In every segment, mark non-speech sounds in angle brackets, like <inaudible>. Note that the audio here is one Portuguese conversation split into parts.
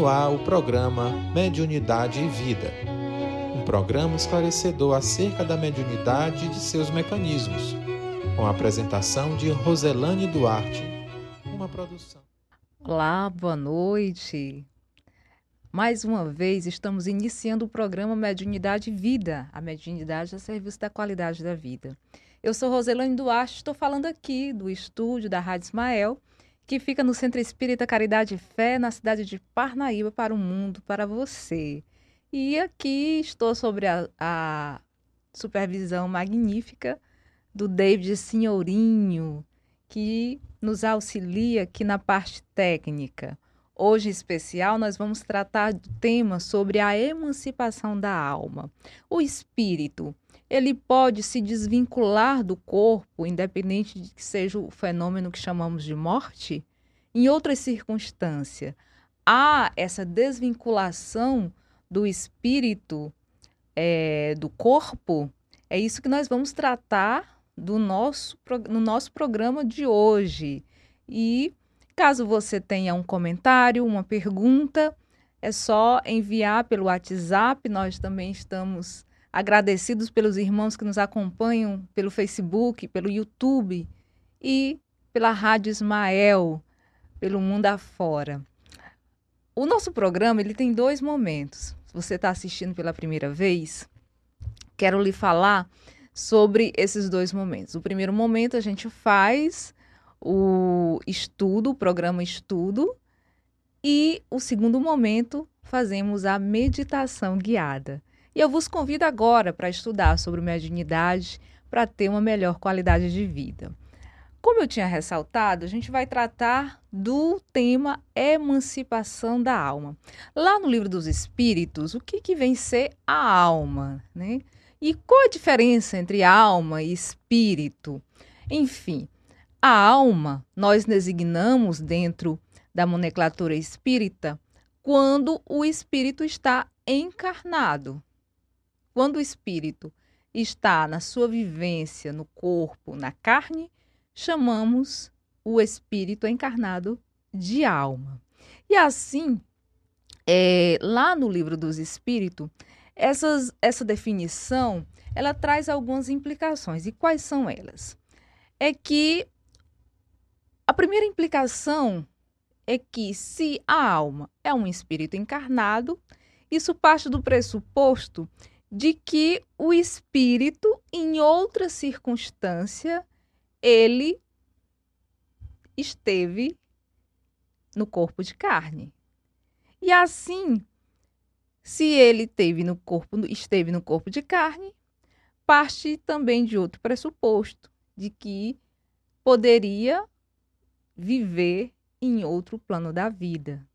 no ar o programa Mediunidade e Vida. Um programa esclarecedor acerca da mediunidade e de seus mecanismos, com a apresentação de Roselane Duarte. Uma produção. Olá, boa noite. Mais uma vez estamos iniciando o programa Mediunidade e Vida, a mediunidade a serviço da qualidade da vida. Eu sou Roselane Duarte, estou falando aqui do estúdio da Rádio Ismael que fica no Centro Espírita Caridade e Fé, na cidade de Parnaíba, para o mundo, para você. E aqui estou sobre a, a supervisão magnífica do David Senhorinho, que nos auxilia aqui na parte técnica. Hoje, em especial, nós vamos tratar do tema sobre a emancipação da alma. O espírito, ele pode se desvincular do corpo, independente de que seja o fenômeno que chamamos de morte? Em outras circunstâncias, há essa desvinculação do espírito é, do corpo? É isso que nós vamos tratar do nosso, no nosso programa de hoje. E caso você tenha um comentário, uma pergunta, é só enviar pelo WhatsApp. Nós também estamos agradecidos pelos irmãos que nos acompanham pelo Facebook, pelo YouTube e pela Rádio Ismael, pelo mundo afora. O nosso programa ele tem dois momentos. Se você está assistindo pela primeira vez, quero lhe falar sobre esses dois momentos. O primeiro momento a gente faz o estudo, o programa estudo, e o segundo momento fazemos a meditação guiada. E eu vos convido agora para estudar sobre mediunidade para ter uma melhor qualidade de vida. Como eu tinha ressaltado, a gente vai tratar do tema emancipação da alma. Lá no livro dos Espíritos, o que, que vem ser a alma? Né? E qual a diferença entre alma e espírito? Enfim, a alma nós designamos dentro da nomenclatura espírita quando o espírito está encarnado. Quando o espírito está na sua vivência no corpo, na carne, chamamos o espírito encarnado de alma. E assim, é, lá no livro dos Espíritos, essas, essa definição ela traz algumas implicações. E quais são elas? É que a primeira implicação é que se a alma é um espírito encarnado, isso parte do pressuposto de que o espírito, em outra circunstância, ele esteve no corpo de carne. E assim, se ele teve no corpo, esteve no corpo de carne, parte também de outro pressuposto, de que poderia viver em outro plano da vida.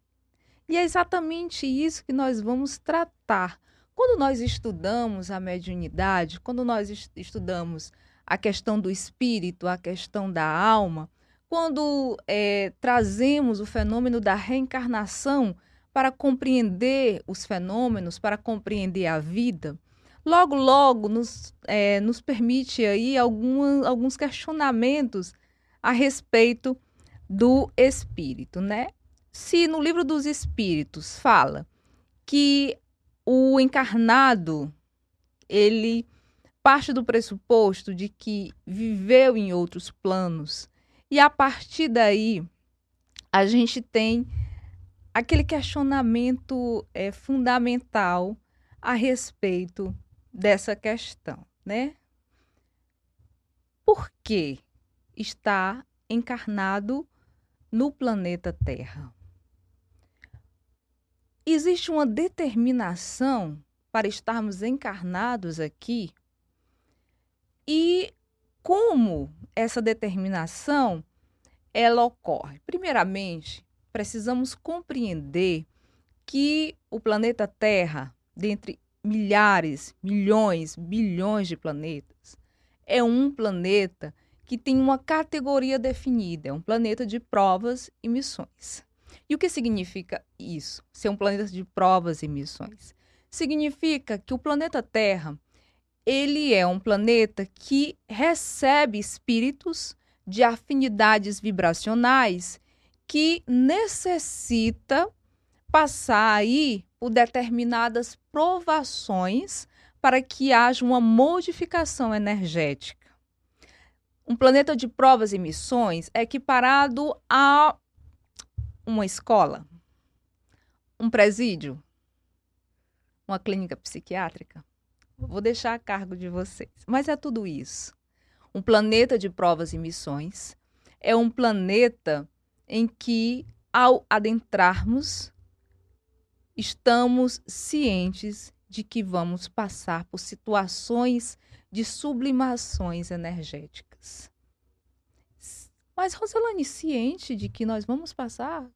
E é exatamente isso que nós vamos tratar quando nós estudamos a mediunidade, quando nós estudamos a questão do espírito, a questão da alma, quando é, trazemos o fenômeno da reencarnação para compreender os fenômenos, para compreender a vida, logo, logo nos, é, nos permite aí alguma, alguns questionamentos a respeito do espírito, né? Se no livro dos espíritos fala que o encarnado ele parte do pressuposto de que viveu em outros planos e a partir daí a gente tem aquele questionamento é, fundamental a respeito dessa questão, né? Por que está encarnado no planeta Terra? Existe uma determinação para estarmos encarnados aqui? E como essa determinação ela ocorre? Primeiramente, precisamos compreender que o planeta Terra, dentre milhares, milhões, bilhões de planetas, é um planeta que tem uma categoria definida, é um planeta de provas e missões. E o que significa isso? Ser um planeta de provas e missões? Significa que o planeta Terra, ele é um planeta que recebe espíritos de afinidades vibracionais que necessita passar aí por determinadas provações para que haja uma modificação energética. Um planeta de provas e missões é equiparado a uma escola, um presídio, uma clínica psiquiátrica. Vou deixar a cargo de vocês. Mas é tudo isso. Um planeta de provas e missões é um planeta em que, ao adentrarmos, estamos cientes de que vamos passar por situações de sublimações energéticas. Mas Rosalane, ciente de que nós vamos passar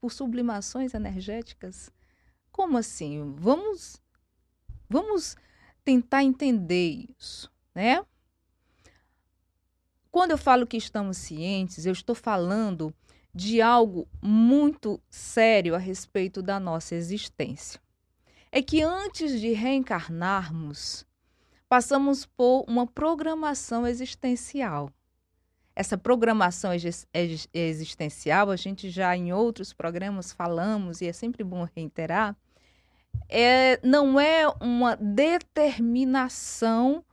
por sublimações energéticas? Como assim? Vamos vamos tentar entender isso, né? Quando eu falo que estamos cientes, eu estou falando de algo muito sério a respeito da nossa existência. É que antes de reencarnarmos, passamos por uma programação existencial. Essa programação existencial, a gente já em outros programas falamos, e é sempre bom reiterar, é, não é uma determinação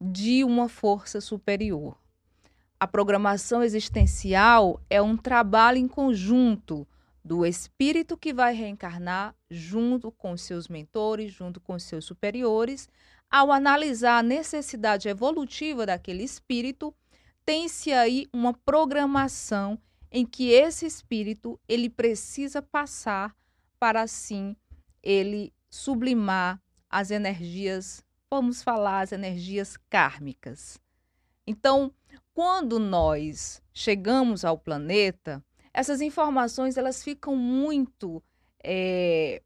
de uma força superior. A programação existencial é um trabalho em conjunto do espírito que vai reencarnar junto com seus mentores, junto com seus superiores, ao analisar a necessidade evolutiva daquele espírito, tem-se aí uma programação em que esse espírito ele precisa passar para assim ele sublimar as energias, vamos falar as energias kármicas. Então, quando nós chegamos ao planeta, essas informações elas ficam muito é,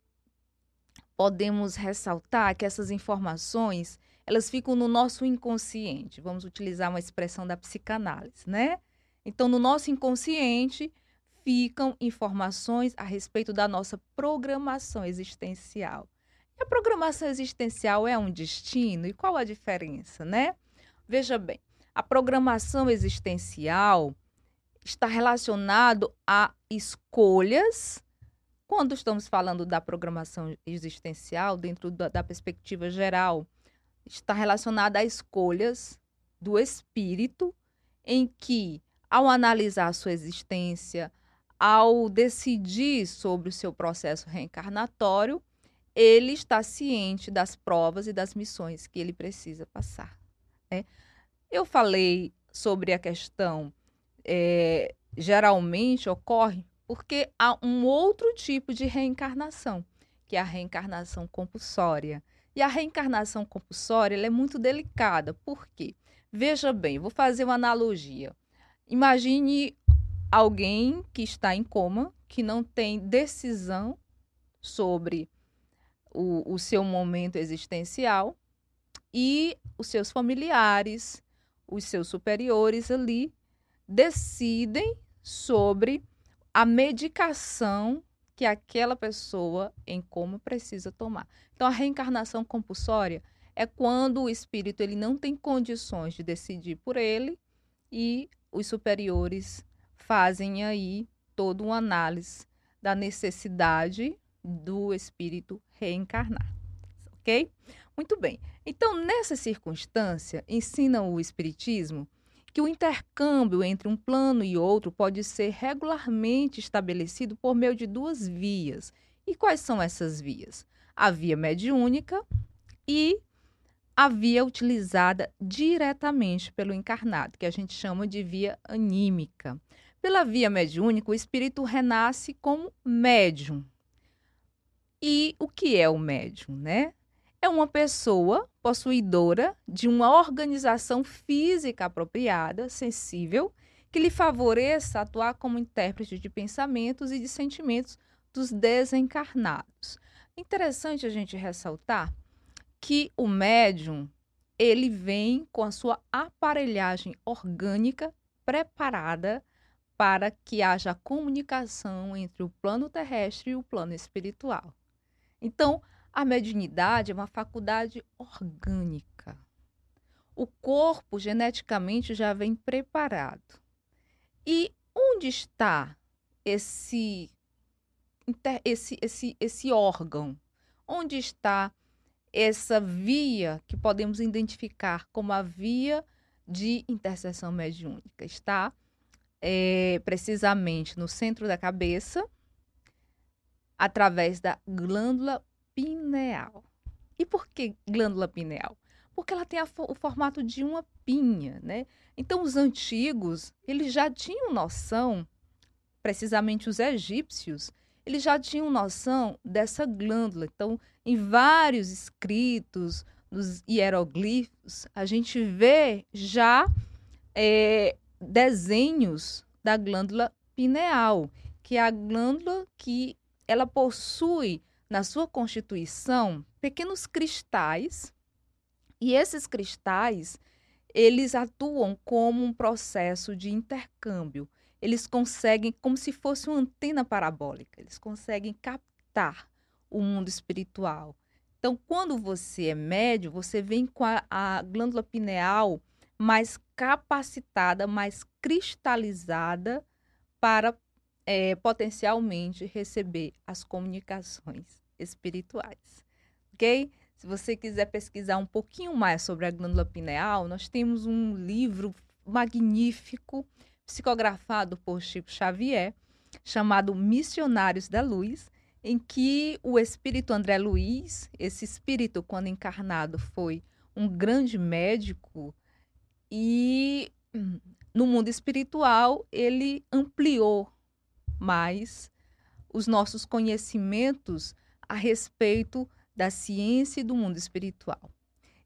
podemos ressaltar que essas informações elas ficam no nosso inconsciente. Vamos utilizar uma expressão da psicanálise, né? Então, no nosso inconsciente ficam informações a respeito da nossa programação existencial. E a programação existencial é um destino? E qual a diferença, né? Veja bem, a programação existencial está relacionado a escolhas. Quando estamos falando da programação existencial, dentro da, da perspectiva geral, está relacionada a escolhas do espírito, em que, ao analisar a sua existência, ao decidir sobre o seu processo reencarnatório, ele está ciente das provas e das missões que ele precisa passar. Né? Eu falei sobre a questão, é, geralmente ocorre porque há um outro tipo de reencarnação, que é a reencarnação compulsória. E a reencarnação compulsória é muito delicada, por quê? Veja bem, vou fazer uma analogia. Imagine alguém que está em coma, que não tem decisão sobre o, o seu momento existencial e os seus familiares, os seus superiores ali decidem sobre a medicação que aquela pessoa em coma precisa tomar. Então a reencarnação compulsória é quando o espírito ele não tem condições de decidir por ele e os superiores fazem aí toda uma análise da necessidade do espírito reencarnar. Ok? Muito bem. Então, nessa circunstância, ensina o Espiritismo que o intercâmbio entre um plano e outro pode ser regularmente estabelecido por meio de duas vias. E quais são essas vias? A via mediúnica e a via utilizada diretamente pelo encarnado, que a gente chama de via anímica. Pela via mediúnica, o espírito renasce como médium. E o que é o médium, né? É uma pessoa possuidora de uma organização física apropriada, sensível, que lhe favoreça atuar como intérprete de pensamentos e de sentimentos dos desencarnados. Interessante a gente ressaltar que o médium ele vem com a sua aparelhagem orgânica preparada para que haja comunicação entre o plano terrestre e o plano espiritual. Então, a mediunidade é uma faculdade orgânica. O corpo geneticamente já vem preparado. E onde está esse esse, esse, esse órgão? Onde está essa via que podemos identificar como a via de intercessão mediúnica? Está é, precisamente no centro da cabeça, através da glândula pineal. E por que glândula pineal? Porque ela tem a, o formato de uma pinha, né? Então os antigos, eles já tinham noção, precisamente os egípcios, eles já tinham noção dessa glândula. Então, em vários escritos, nos hieroglifos, a gente vê já é, desenhos da glândula pineal, que é a glândula que ela possui na sua constituição pequenos cristais e esses cristais eles atuam como um processo de intercâmbio. Eles conseguem, como se fosse uma antena parabólica, eles conseguem captar o mundo espiritual. Então, quando você é médio, você vem com a, a glândula pineal mais capacitada, mais cristalizada para é, potencialmente receber as comunicações espirituais. Ok? Se você quiser pesquisar um pouquinho mais sobre a glândula pineal, nós temos um livro magnífico, psicografado por Chico Xavier, chamado Missionários da Luz, em que o espírito André Luiz, esse espírito, quando encarnado, foi um grande médico e no mundo espiritual ele ampliou mais os nossos conhecimentos a respeito da ciência e do mundo espiritual.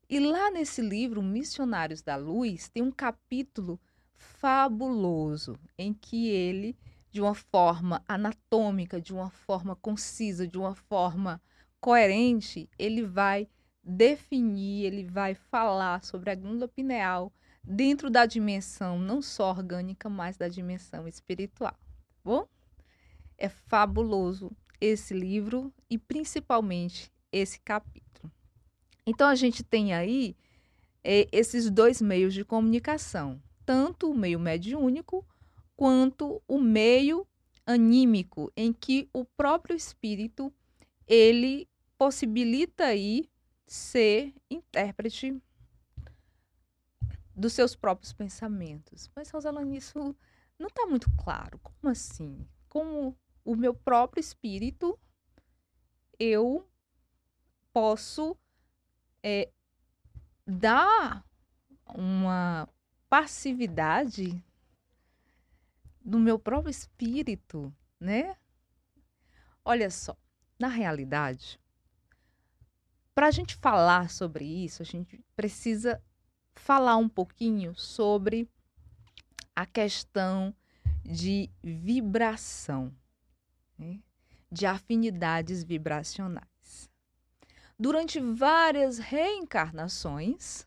E lá nesse livro, Missionários da Luz, tem um capítulo fabuloso em que ele, de uma forma anatômica, de uma forma concisa, de uma forma coerente, ele vai definir, ele vai falar sobre a glândula pineal dentro da dimensão não só orgânica, mas da dimensão espiritual. Tá bom? É fabuloso esse livro e principalmente esse capítulo. Então a gente tem aí é, esses dois meios de comunicação, tanto o meio mediúnico quanto o meio anímico, em que o próprio espírito ele possibilita aí ser intérprete dos seus próprios pensamentos. Mas, Rosalane, isso não está muito claro. Como assim? Como o meu próprio espírito, eu posso é, dar uma passividade do meu próprio espírito, né? Olha só, na realidade, para a gente falar sobre isso, a gente precisa falar um pouquinho sobre a questão de vibração né? de afinidades vibracionais. Durante várias reencarnações,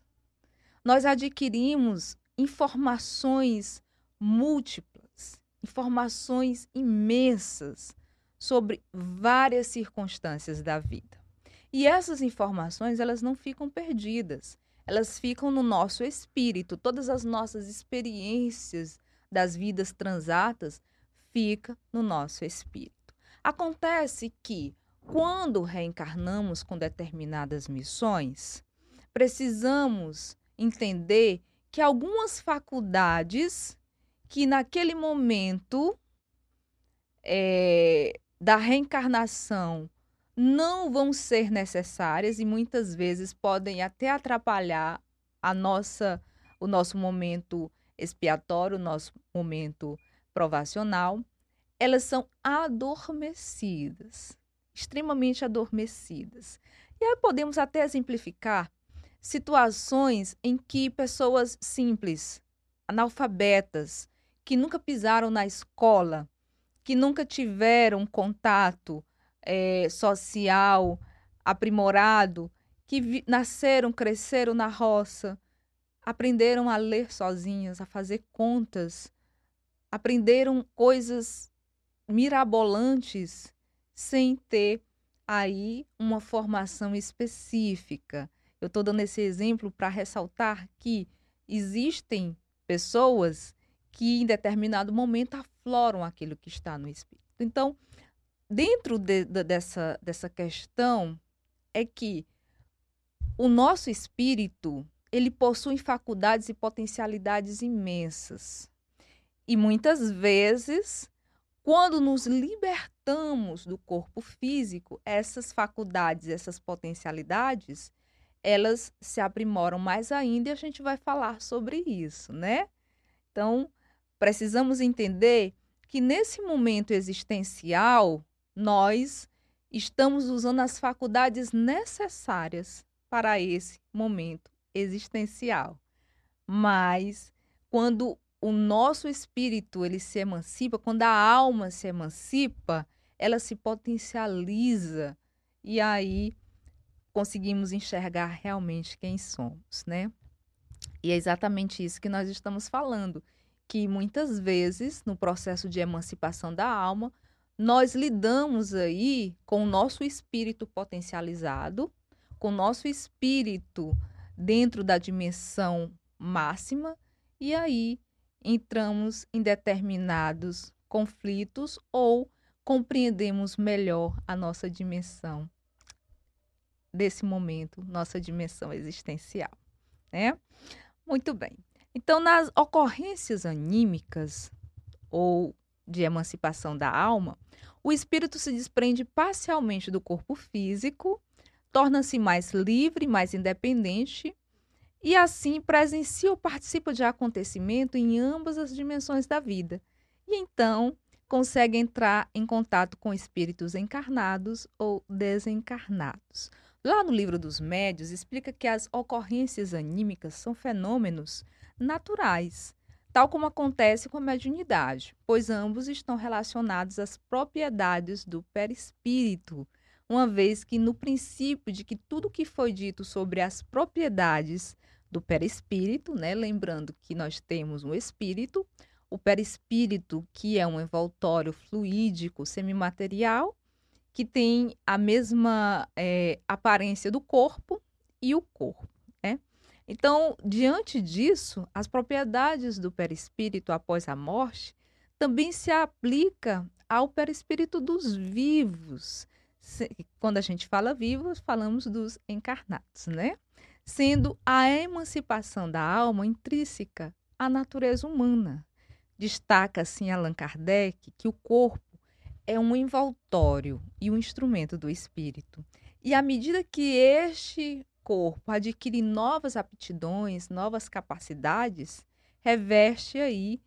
nós adquirimos informações múltiplas, informações imensas sobre várias circunstâncias da vida. E essas informações, elas não ficam perdidas, elas ficam no nosso espírito. Todas as nossas experiências das vidas transatas fica no nosso espírito. Acontece que quando reencarnamos com determinadas missões, precisamos entender que algumas faculdades que naquele momento é, da reencarnação não vão ser necessárias e muitas vezes podem até atrapalhar a nossa o nosso momento expiatório, o nosso momento provacional, elas são adormecidas, extremamente adormecidas. E aí podemos até exemplificar situações em que pessoas simples, analfabetas, que nunca pisaram na escola, que nunca tiveram contato é, social aprimorado, que nasceram, cresceram na roça, aprenderam a ler sozinhas, a fazer contas, aprenderam coisas mirabolantes sem ter aí uma formação específica. Eu estou dando esse exemplo para ressaltar que existem pessoas que em determinado momento afloram aquilo que está no espírito. Então, dentro de, de, dessa, dessa questão é que o nosso espírito ele possui faculdades e potencialidades imensas. E muitas vezes, quando nos libertamos do corpo físico, essas faculdades, essas potencialidades, elas se aprimoram mais ainda e a gente vai falar sobre isso, né? Então, precisamos entender que nesse momento existencial, nós estamos usando as faculdades necessárias para esse momento existencial. Mas quando o nosso espírito ele se emancipa, quando a alma se emancipa, ela se potencializa e aí conseguimos enxergar realmente quem somos, né? E é exatamente isso que nós estamos falando, que muitas vezes no processo de emancipação da alma, nós lidamos aí com o nosso espírito potencializado, com o nosso espírito dentro da dimensão máxima e aí entramos em determinados conflitos ou compreendemos melhor a nossa dimensão desse momento, nossa dimensão existencial, né? Muito bem. Então, nas ocorrências anímicas ou de emancipação da alma, o espírito se desprende parcialmente do corpo físico torna-se mais livre, mais independente e assim presencia ou participa de acontecimento em ambas as dimensões da vida. E então consegue entrar em contato com espíritos encarnados ou desencarnados. Lá no livro dos médios explica que as ocorrências anímicas são fenômenos naturais, tal como acontece com a mediunidade, pois ambos estão relacionados às propriedades do perispírito uma vez que no princípio de que tudo que foi dito sobre as propriedades do perispírito, né, lembrando que nós temos um espírito, o perispírito, que é um envoltório fluídico semimaterial, que tem a mesma é, aparência do corpo e o corpo. Né? Então, diante disso, as propriedades do perispírito após a morte também se aplica ao perispírito dos vivos, quando a gente fala vivos, falamos dos encarnados, né? Sendo a emancipação da alma intrínseca à natureza humana. Destaca assim Allan Kardec que o corpo é um envoltório e um instrumento do espírito. E à medida que este corpo adquire novas aptidões, novas capacidades, reveste aí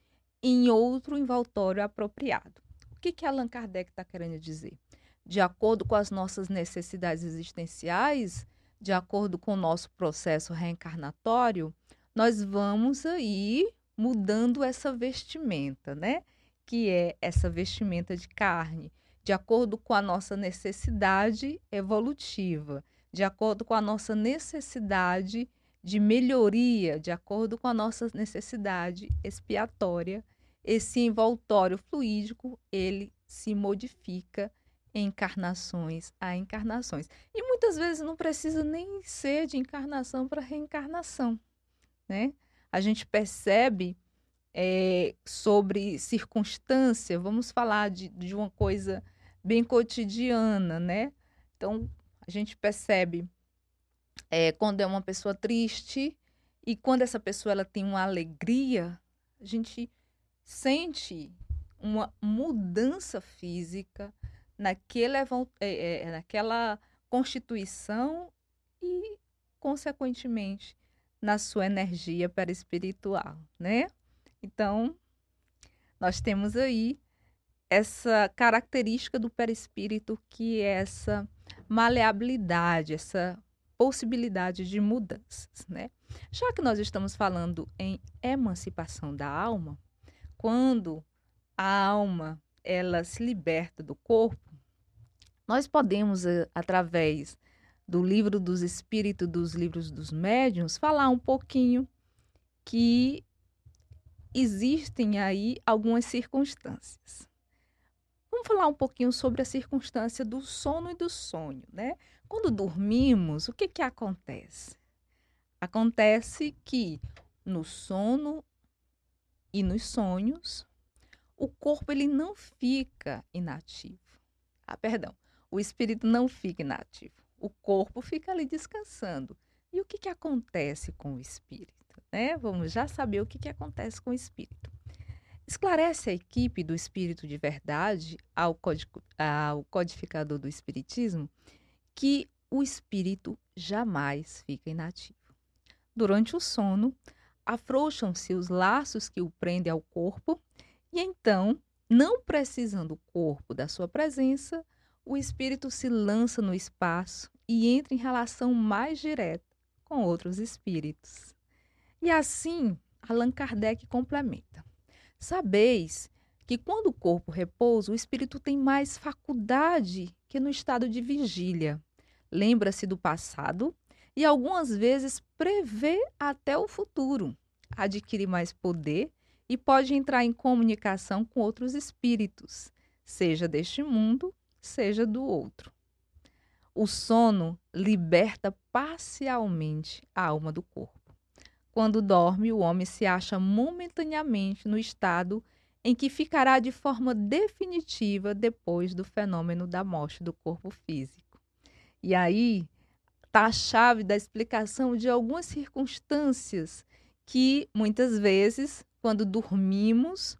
em outro envoltório apropriado. O que, que Allan Kardec está querendo dizer? de acordo com as nossas necessidades existenciais, de acordo com o nosso processo reencarnatório, nós vamos aí mudando essa vestimenta, né? Que é essa vestimenta de carne, de acordo com a nossa necessidade evolutiva, de acordo com a nossa necessidade de melhoria, de acordo com a nossa necessidade expiatória, esse envoltório fluídico, ele se modifica encarnações a encarnações. E muitas vezes não precisa nem ser de encarnação para reencarnação, né? A gente percebe é, sobre circunstância, vamos falar de, de uma coisa bem cotidiana, né? Então, a gente percebe é, quando é uma pessoa triste e quando essa pessoa ela tem uma alegria, a gente sente uma mudança física, naquele, é, é, naquela constituição e, consequentemente, na sua energia perispiritual, né? Então, nós temos aí essa característica do perispírito que é essa maleabilidade, essa possibilidade de mudanças, né? Já que nós estamos falando em emancipação da alma, quando a alma ela se liberta do corpo, nós podemos, eh, através do livro dos espíritos, dos livros dos médiuns, falar um pouquinho que existem aí algumas circunstâncias. Vamos falar um pouquinho sobre a circunstância do sono e do sonho, né? Quando dormimos, o que que acontece? Acontece que no sono e nos sonhos, o corpo ele não fica inativo Ah, perdão. O espírito não fica inativo. O corpo fica ali descansando. E o que, que acontece com o espírito? Né? Vamos já saber o que, que acontece com o espírito. Esclarece a equipe do Espírito de Verdade ao, ao codificador do Espiritismo que o espírito jamais fica inativo. Durante o sono, afrouxam-se os laços que o prendem ao corpo, e então, não precisando o corpo da sua presença, o espírito se lança no espaço e entra em relação mais direta com outros espíritos. E assim, Allan Kardec complementa. Sabeis que quando o corpo repousa, o espírito tem mais faculdade que no estado de vigília. Lembra-se do passado e algumas vezes prevê até o futuro. Adquire mais poder e pode entrar em comunicação com outros espíritos, seja deste mundo, seja do outro. O sono liberta parcialmente a alma do corpo. Quando dorme, o homem se acha momentaneamente no estado em que ficará de forma definitiva depois do fenômeno da morte do corpo físico. E aí está a chave da explicação de algumas circunstâncias que muitas vezes, quando dormimos,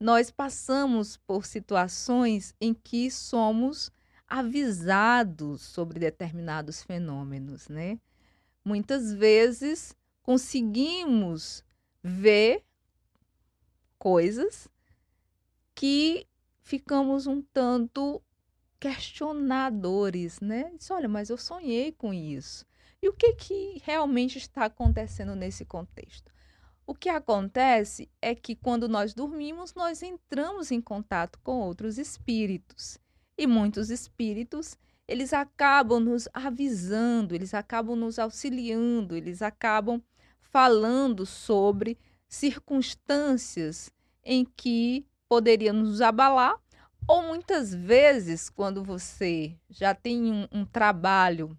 nós passamos por situações em que somos avisados sobre determinados fenômenos, né? Muitas vezes conseguimos ver coisas que ficamos um tanto questionadores, né? Diz, olha, mas eu sonhei com isso. E o que, que realmente está acontecendo nesse contexto? O que acontece é que quando nós dormimos, nós entramos em contato com outros espíritos. E muitos espíritos eles acabam nos avisando, eles acabam nos auxiliando, eles acabam falando sobre circunstâncias em que poderia nos abalar, ou muitas vezes, quando você já tem um, um trabalho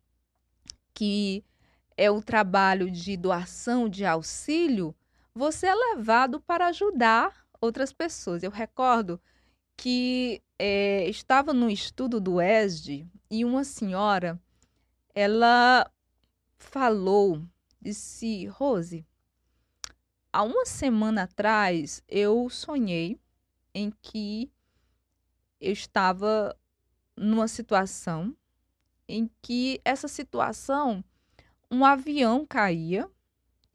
que é o trabalho de doação de auxílio, você é levado para ajudar outras pessoas. Eu recordo que é, estava no estudo do ESD e uma senhora, ela falou Disse, Rose, há uma semana atrás eu sonhei em que eu estava numa situação em que essa situação um avião caía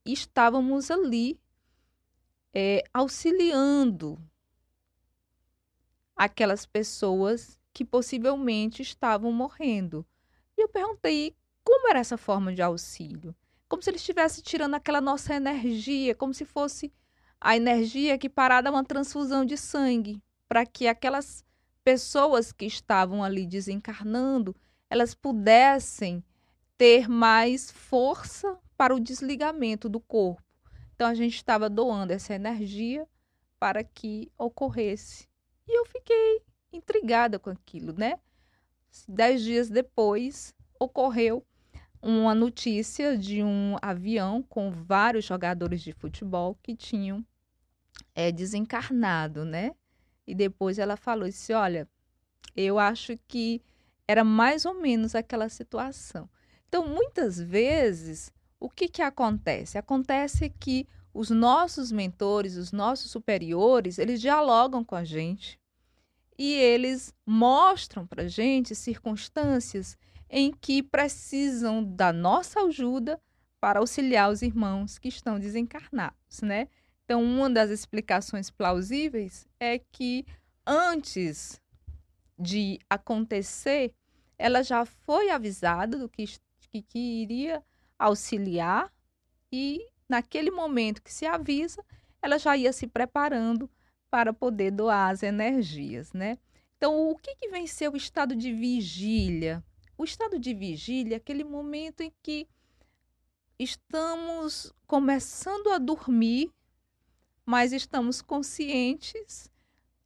e estávamos ali é, auxiliando aquelas pessoas que possivelmente estavam morrendo. E eu perguntei como era essa forma de auxílio como se ele estivesse tirando aquela nossa energia, como se fosse a energia que parada uma transfusão de sangue, para que aquelas pessoas que estavam ali desencarnando, elas pudessem ter mais força para o desligamento do corpo. Então a gente estava doando essa energia para que ocorresse. E eu fiquei intrigada com aquilo, né? Dez dias depois ocorreu uma notícia de um avião com vários jogadores de futebol que tinham é, desencarnado, né? E depois ela falou disse, olha, eu acho que era mais ou menos aquela situação. Então, muitas vezes, o que, que acontece? Acontece que os nossos mentores, os nossos superiores, eles dialogam com a gente e eles mostram para a gente circunstâncias em que precisam da nossa ajuda para auxiliar os irmãos que estão desencarnados, né? Então, uma das explicações plausíveis é que antes de acontecer, ela já foi avisada do que, que, que iria auxiliar e naquele momento que se avisa, ela já ia se preparando para poder doar as energias, né? Então, o que, que vem ser o estado de vigília o estado de vigília é aquele momento em que estamos começando a dormir, mas estamos conscientes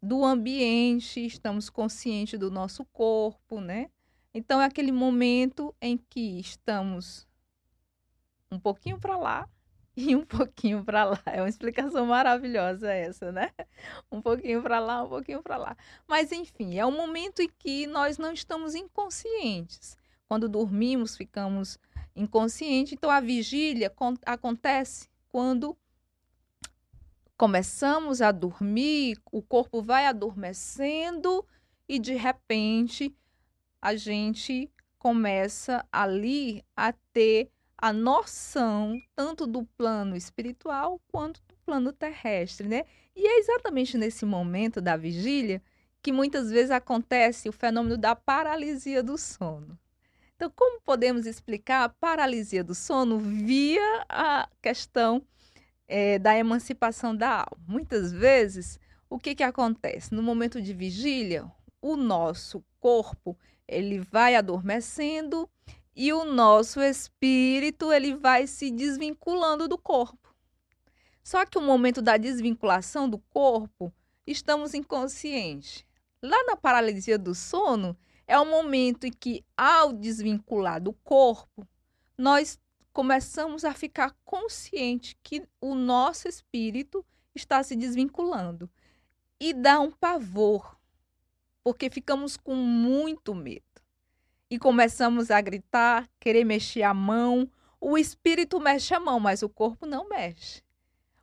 do ambiente, estamos conscientes do nosso corpo, né? Então é aquele momento em que estamos um pouquinho para lá <laughs> e um pouquinho para lá. É uma explicação maravilhosa essa, né? <laughs> Um pouquinho para lá, um pouquinho para lá. Mas enfim, é um momento em que nós não estamos inconscientes. Quando dormimos, ficamos inconscientes. Então a vigília acontece quando começamos a dormir, o corpo vai adormecendo e de repente a gente começa ali a ter a noção tanto do plano espiritual quanto do plano terrestre, né? E é exatamente nesse momento da vigília que muitas vezes acontece o fenômeno da paralisia do sono. Então, como podemos explicar a paralisia do sono via a questão é, da emancipação da alma? Muitas vezes, o que, que acontece? No momento de vigília, o nosso corpo ele vai adormecendo e o nosso espírito ele vai se desvinculando do corpo. Só que o momento da desvinculação do corpo, estamos inconscientes. Lá na paralisia do sono, é o momento em que, ao desvincular do corpo, nós começamos a ficar consciente que o nosso espírito está se desvinculando. E dá um pavor, porque ficamos com muito medo e começamos a gritar, querer mexer a mão. O espírito mexe a mão, mas o corpo não mexe.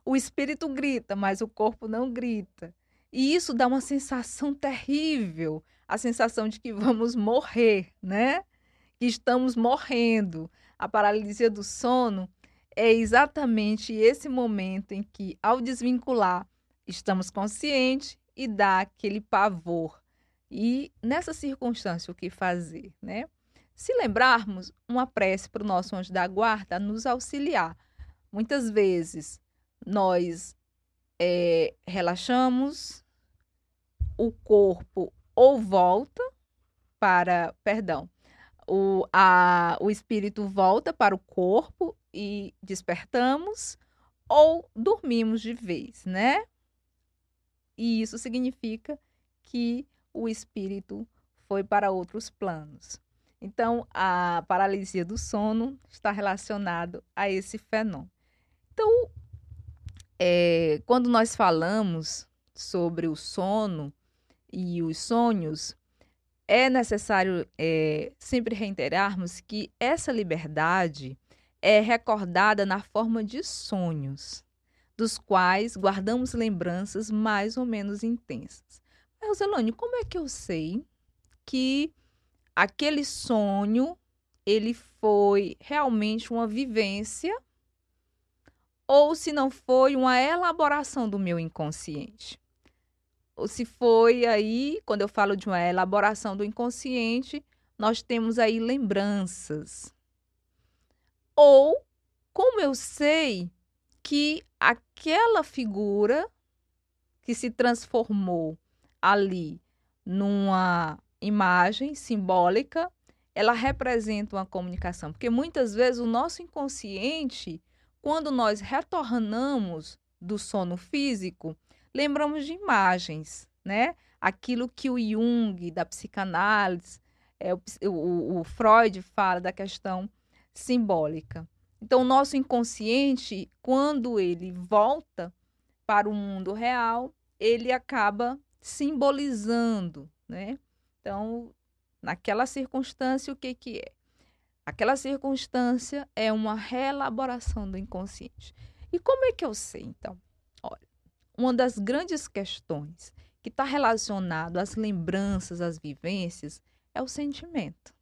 O espírito grita, mas o corpo não grita. E isso dá uma sensação terrível, a sensação de que vamos morrer, né? Que estamos morrendo. A paralisia do sono é exatamente esse momento em que, ao desvincular, estamos conscientes e dá aquele pavor, e nessa circunstância, o que fazer, né? Se lembrarmos, uma prece para o nosso anjo da guarda nos auxiliar. Muitas vezes nós é, relaxamos, o corpo ou volta para, perdão, o, a, o espírito volta para o corpo e despertamos, ou dormimos de vez, né? E isso significa que o espírito foi para outros planos. Então, a paralisia do sono está relacionado a esse fenômeno. Então, é, quando nós falamos sobre o sono e os sonhos, é necessário é, sempre reiterarmos que essa liberdade é recordada na forma de sonhos, dos quais guardamos lembranças mais ou menos intensas. Roselane, como é que eu sei que aquele sonho ele foi realmente uma vivência ou se não foi uma elaboração do meu inconsciente? Ou se foi aí, quando eu falo de uma elaboração do inconsciente, nós temos aí lembranças. Ou como eu sei que aquela figura que se transformou ali numa imagem simbólica, ela representa uma comunicação, porque muitas vezes o nosso inconsciente, quando nós retornamos do sono físico, lembramos de imagens, né? Aquilo que o Jung da psicanálise, é, o, o, o Freud fala da questão simbólica. Então, o nosso inconsciente, quando ele volta para o mundo real, ele acaba simbolizando, né? Então, naquela circunstância, o que que é? Aquela circunstância é uma reelaboração do inconsciente. E como é que eu sei, então? Olha, uma das grandes questões que está relacionado às lembranças, às vivências, é o sentimento,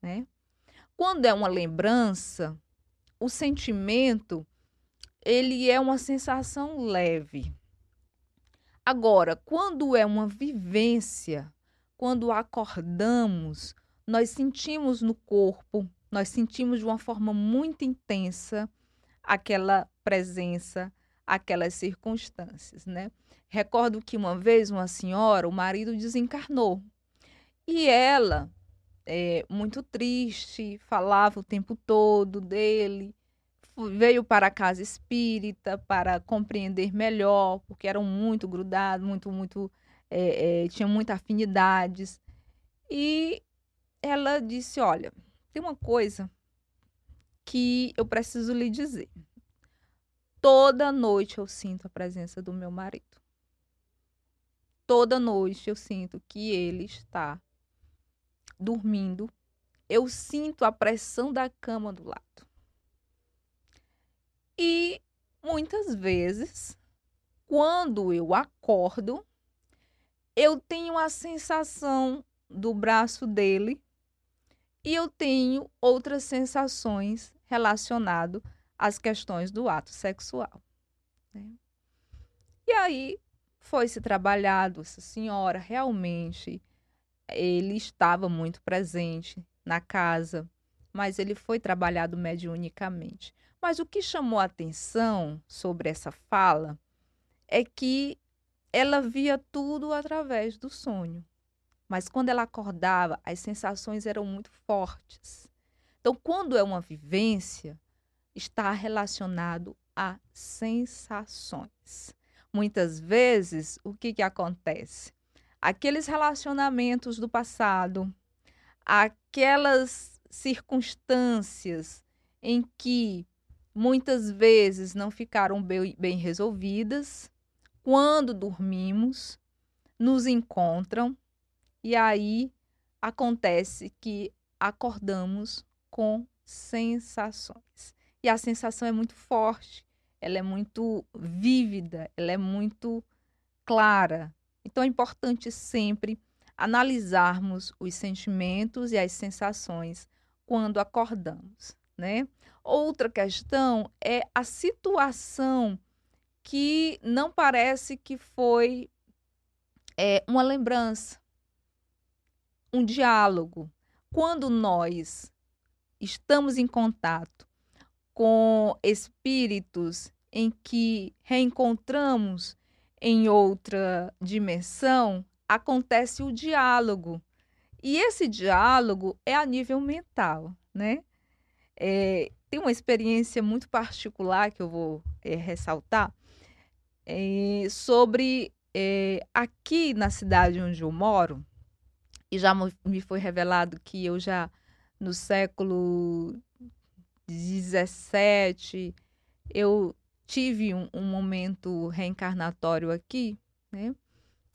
né? Quando é uma lembrança, o sentimento ele é uma sensação leve, Agora, quando é uma vivência, quando acordamos, nós sentimos no corpo, nós sentimos de uma forma muito intensa aquela presença, aquelas circunstâncias, né? Recordo que uma vez uma senhora, o marido desencarnou e ela, é, muito triste, falava o tempo todo dele, veio para a casa espírita para compreender melhor, porque eram muito grudados, muito, muito, é, é, tinham muitas afinidades. E ela disse: Olha, tem uma coisa que eu preciso lhe dizer. toda noite eu sinto a presença do meu marido. Toda noite eu sinto que ele está dormindo. Eu sinto a pressão da cama do lado. E muitas vezes, quando eu acordo, eu tenho a sensação do braço dele e eu tenho outras sensações relacionadas às questões do ato sexual. Né? E aí foi se trabalhado, essa senhora realmente ele estava muito presente na casa, mas ele foi trabalhado mediunicamente. Mas o que chamou a atenção sobre essa fala é que ela via tudo através do sonho. Mas quando ela acordava, as sensações eram muito fortes. Então, quando é uma vivência, está relacionado a sensações. Muitas vezes, o que, que acontece? Aqueles relacionamentos do passado, aquelas circunstâncias em que muitas vezes não ficaram bem, resolvidas, quando dormimos, nos encontram e aí acontece que acordamos com sensações. E a sensação é muito forte, ela é muito vívida, ela é muito clara. Então é importante sempre analisarmos os sentimentos e as sensações quando acordamos, né? Outra questão é a situação que não parece que foi é, uma lembrança, um diálogo. Quando nós estamos em contato com espíritos em que reencontramos em outra dimensão, acontece o diálogo. E esse diálogo é a nível mental, né? É, tem uma experiência muito particular que eu vou é, ressaltar é, sobre aqui na cidade onde eu moro, e já me foi revelado que eu já no século 17 eu tive um, um, momento reencarnatório aqui, né?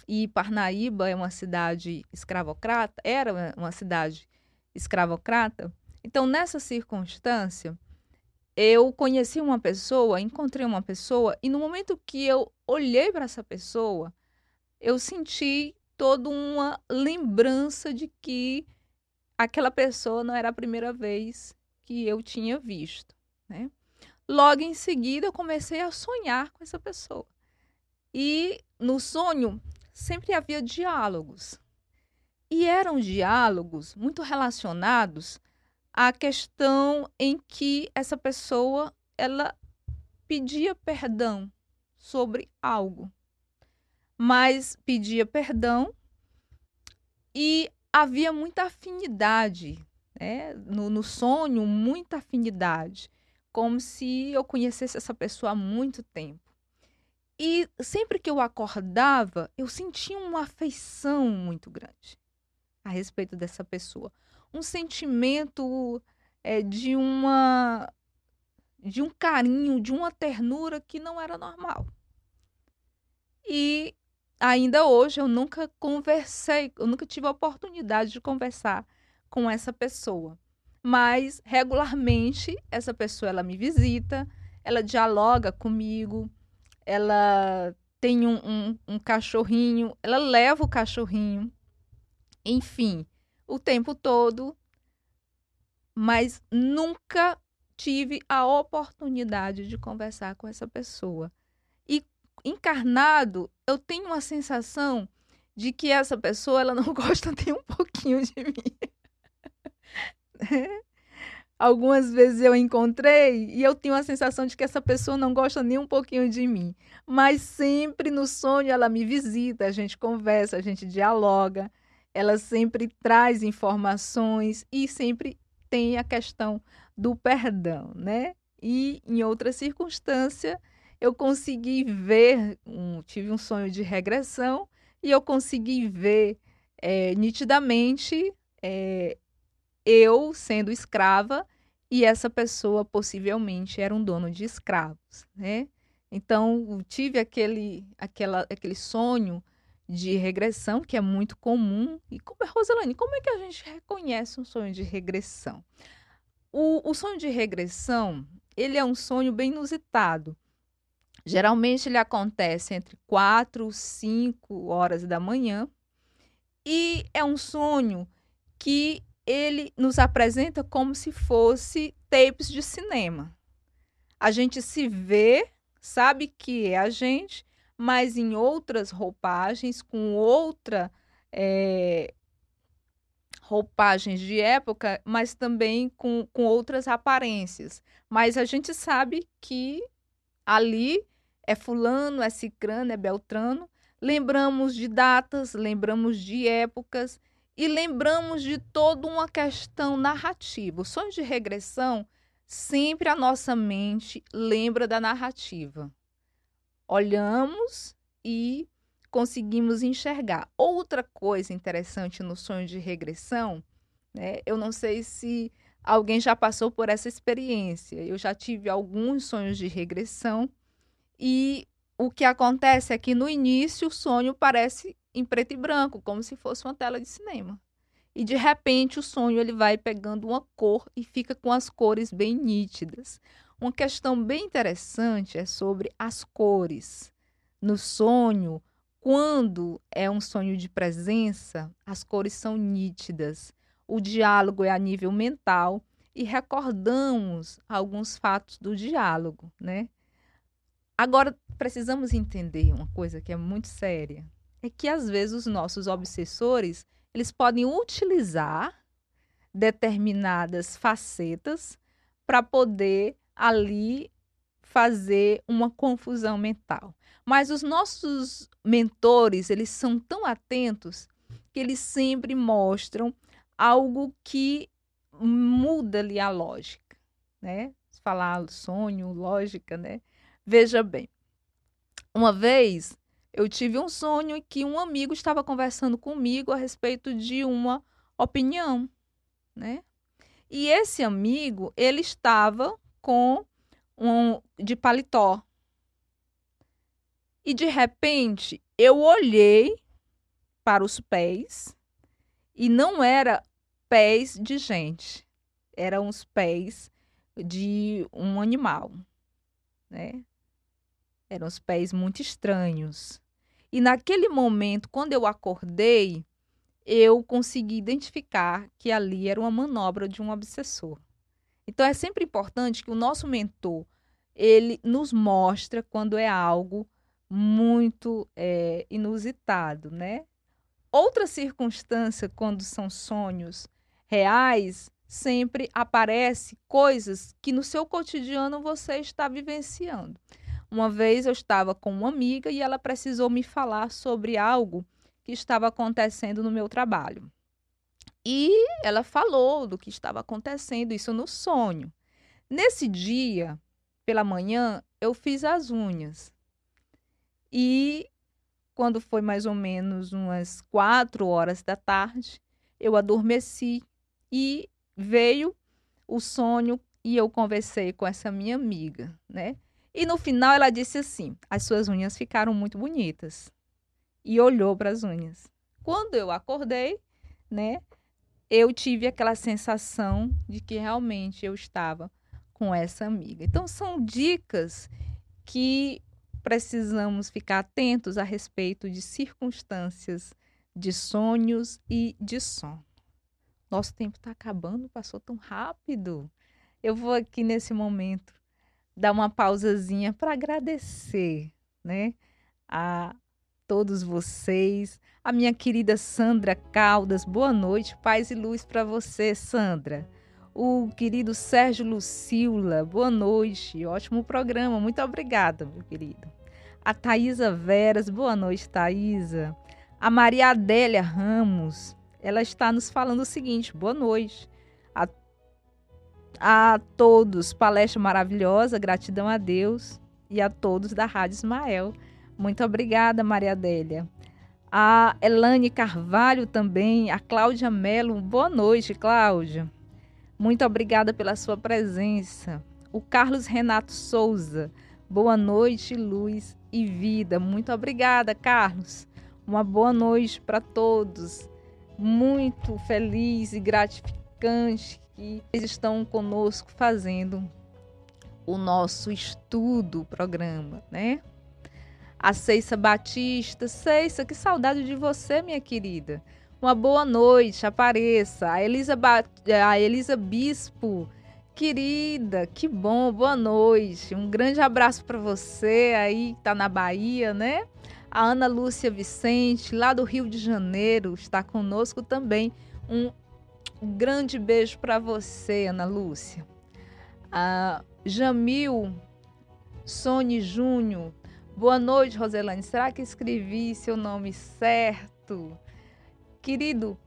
E Parnaíba é uma cidade escravocrata, era uma cidade escravocrata. Então, nessa circunstância, eu conheci uma pessoa, encontrei uma pessoa, e no momento que eu olhei para essa pessoa, eu senti toda uma lembrança de que aquela pessoa não era a primeira vez que eu tinha visto, né? Logo em seguida, eu comecei a sonhar com essa pessoa. E no sonho sempre havia diálogos. E eram diálogos muito relacionados à questão em que essa pessoa ela pedia perdão sobre algo mas pedia perdão e havia muita afinidade, né? no, no sonho, muita afinidade, como se eu conhecesse essa pessoa há muito tempo. E sempre que eu acordava, eu sentia uma afeição muito grande a respeito dessa pessoa. Um sentimento é, de uma de um carinho, de uma ternura que não era normal. E ainda hoje eu nunca conversei, eu nunca tive a oportunidade de conversar com essa pessoa. Mas regularmente essa pessoa ela me visita, ela dialoga comigo, ela tem um, um, um cachorrinho, ela leva o cachorrinho, enfim, o tempo todo, mas nunca tive a oportunidade de conversar com essa pessoa encarnado, eu tenho uma sensação de que essa pessoa ela não <laughs> gosta nem um pouquinho de mim. <laughs> Algumas vezes eu encontrei e eu tenho a sensação de que essa pessoa não gosta nem um pouquinho de mim. Mas sempre no sonho ela me visita, a gente conversa, a gente dialoga, ela sempre traz informações e sempre tem a questão do perdão, né? E em outra circunstância, eu consegui ver, um, tive um sonho de regressão e eu consegui ver é, nitidamente é, eu sendo escrava e essa pessoa possivelmente era um dono de escravos, né? Então, tive aquele, aquela, aquele sonho de regressão, que é muito comum. E como Rosalane, como é que a gente reconhece um sonho de regressão? O, o sonho de regressão, ele é um sonho bem inusitado. Geralmente ele acontece entre 4 e 5 horas da manhã e é um sonho que ele nos apresenta como se fosse tapes de cinema. A gente se vê, sabe que é a gente, mas em outras roupagens, com outra é, roupagens de época, mas também com, com outras aparências. Mas a gente sabe que ali é fulano, é cicrano, é beltrano. Lembramos de datas, lembramos de épocas e lembramos de toda uma questão narrativa. O sonho de regressão, sempre a nossa mente lembra da narrativa. Olhamos e conseguimos enxergar. Outra coisa interessante no sonho de regressão, né, eu não sei se alguém já passou por essa experiência. Eu já tive alguns sonhos de regressão e o que acontece é que no início o sonho parece em preto e branco, como se fosse uma tela de cinema. E de repente o sonho ele vai pegando uma cor e fica com as cores bem nítidas. Uma questão bem interessante é sobre as cores. No sonho, quando é um sonho de presença, as cores são nítidas. O diálogo é a nível mental e recordamos alguns fatos do diálogo, né? Agora precisamos entender uma coisa que é muito séria é que às vezes os nossos obsessores, eles podem utilizar determinadas facetas para poder ali fazer uma confusão mental. Mas os nossos mentores, eles são tão atentos que eles sempre mostram algo que muda ali a lógica, né? Falar sonho, lógica, né? Veja bem. Uma vez eu tive um sonho em que um amigo estava conversando comigo a respeito de uma opinião, né? E esse amigo, ele estava com um de paletó. E de repente, eu olhei para os pés e não era pés de gente, eram os pés de um animal, né? Eram os pés muito estranhos. E naquele momento, quando eu acordei, eu consegui identificar que ali era uma manobra de um obsessor. Então é sempre importante que o nosso mentor ele nos mostra quando é algo muito é, inusitado, né? Outra circunstância quando são sonhos reais sempre aparece coisas que no seu cotidiano você está vivenciando. Uma vez eu estava com uma amiga e ela precisou me falar sobre algo que estava acontecendo no meu trabalho. E ela falou do que estava acontecendo, isso no sonho. Nesse dia, pela manhã, eu fiz as unhas. E quando foi mais ou menos umas quatro horas da tarde, eu adormeci e veio o sonho e eu conversei com essa minha amiga, né? E no final ela disse assim: as suas unhas ficaram muito bonitas. E olhou para as unhas. Quando eu acordei, né, eu tive aquela sensação de que realmente eu estava com essa amiga. Então são dicas que precisamos ficar atentos a respeito de circunstâncias de sonhos e de sono. Nosso tempo está acabando, passou tão rápido. Eu vou aqui nesse momento dar uma pausazinha para agradecer, né, a todos vocês, a minha querida Sandra Caldas. Boa noite, paz e luz para você, Sandra. O querido Sérgio Lucila, boa noite, ótimo programa, muito obrigada, meu querido. A Thaisa Veras, boa noite, Thaisa. A Maria Adélia Ramos, ela está nos falando o seguinte: boa noite a todos, palestra maravilhosa, gratidão a Deus e a todos da Rádio Ismael. Muito obrigada, Maria Adélia. A Elane Carvalho também, a Cláudia Melo, boa noite, Cláudia. Muito obrigada pela sua presença. O Carlos Renato Souza, Boa noite, luz e vida. Muito obrigada, Carlos. Uma boa noite para todos. Muito feliz e gratificante que eles estão conosco fazendo o nosso estudo, programa, né? A Ceissa Batista. Ceissa, que saudade de você, minha querida. Uma boa noite, apareça. A Elisa, ba... a Elisa Bispo Querida, que bom, boa noite. Um grande abraço para você aí que tá na Bahia, né? A Ana Lúcia Vicente, lá do Rio de Janeiro, está conosco também. Um grande beijo para você, Ana Lúcia. A Jamil Sone Júnior. Boa noite, Roselane. Será que escrevi seu nome certo? Querido,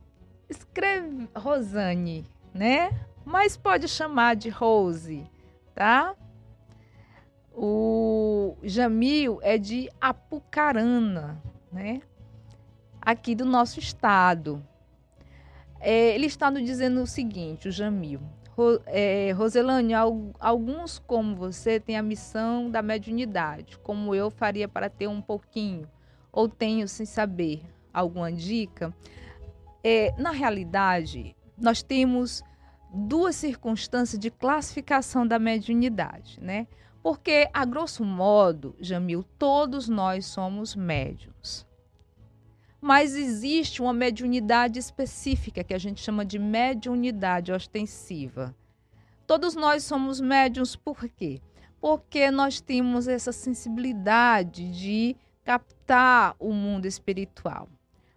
escreve Rosane, né? mas pode chamar de Rose, tá? O Jamil é de Apucarana, né? Aqui do nosso estado. É, ele está nos dizendo o seguinte, o Jamil. É, Roselane, alguns como você têm a missão da mediunidade, como eu faria para ter um pouquinho, ou tenho sem saber alguma dica. É, na realidade, nós temos duas circunstâncias de classificação da mediunidade, né? Porque, a grosso modo, Jamil, todos nós somos médiums. Mas existe uma mediunidade específica que a gente chama de mediunidade ostensiva. Todos nós somos médiums por quê? Porque nós temos essa sensibilidade de captar o mundo espiritual.